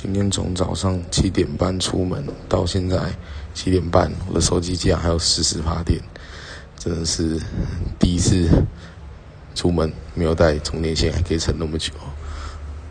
今天从早上七点半出门到现在七点半我的手机竟然还有四十发电真的是第一次出门没有带充电线还可以撑那么久。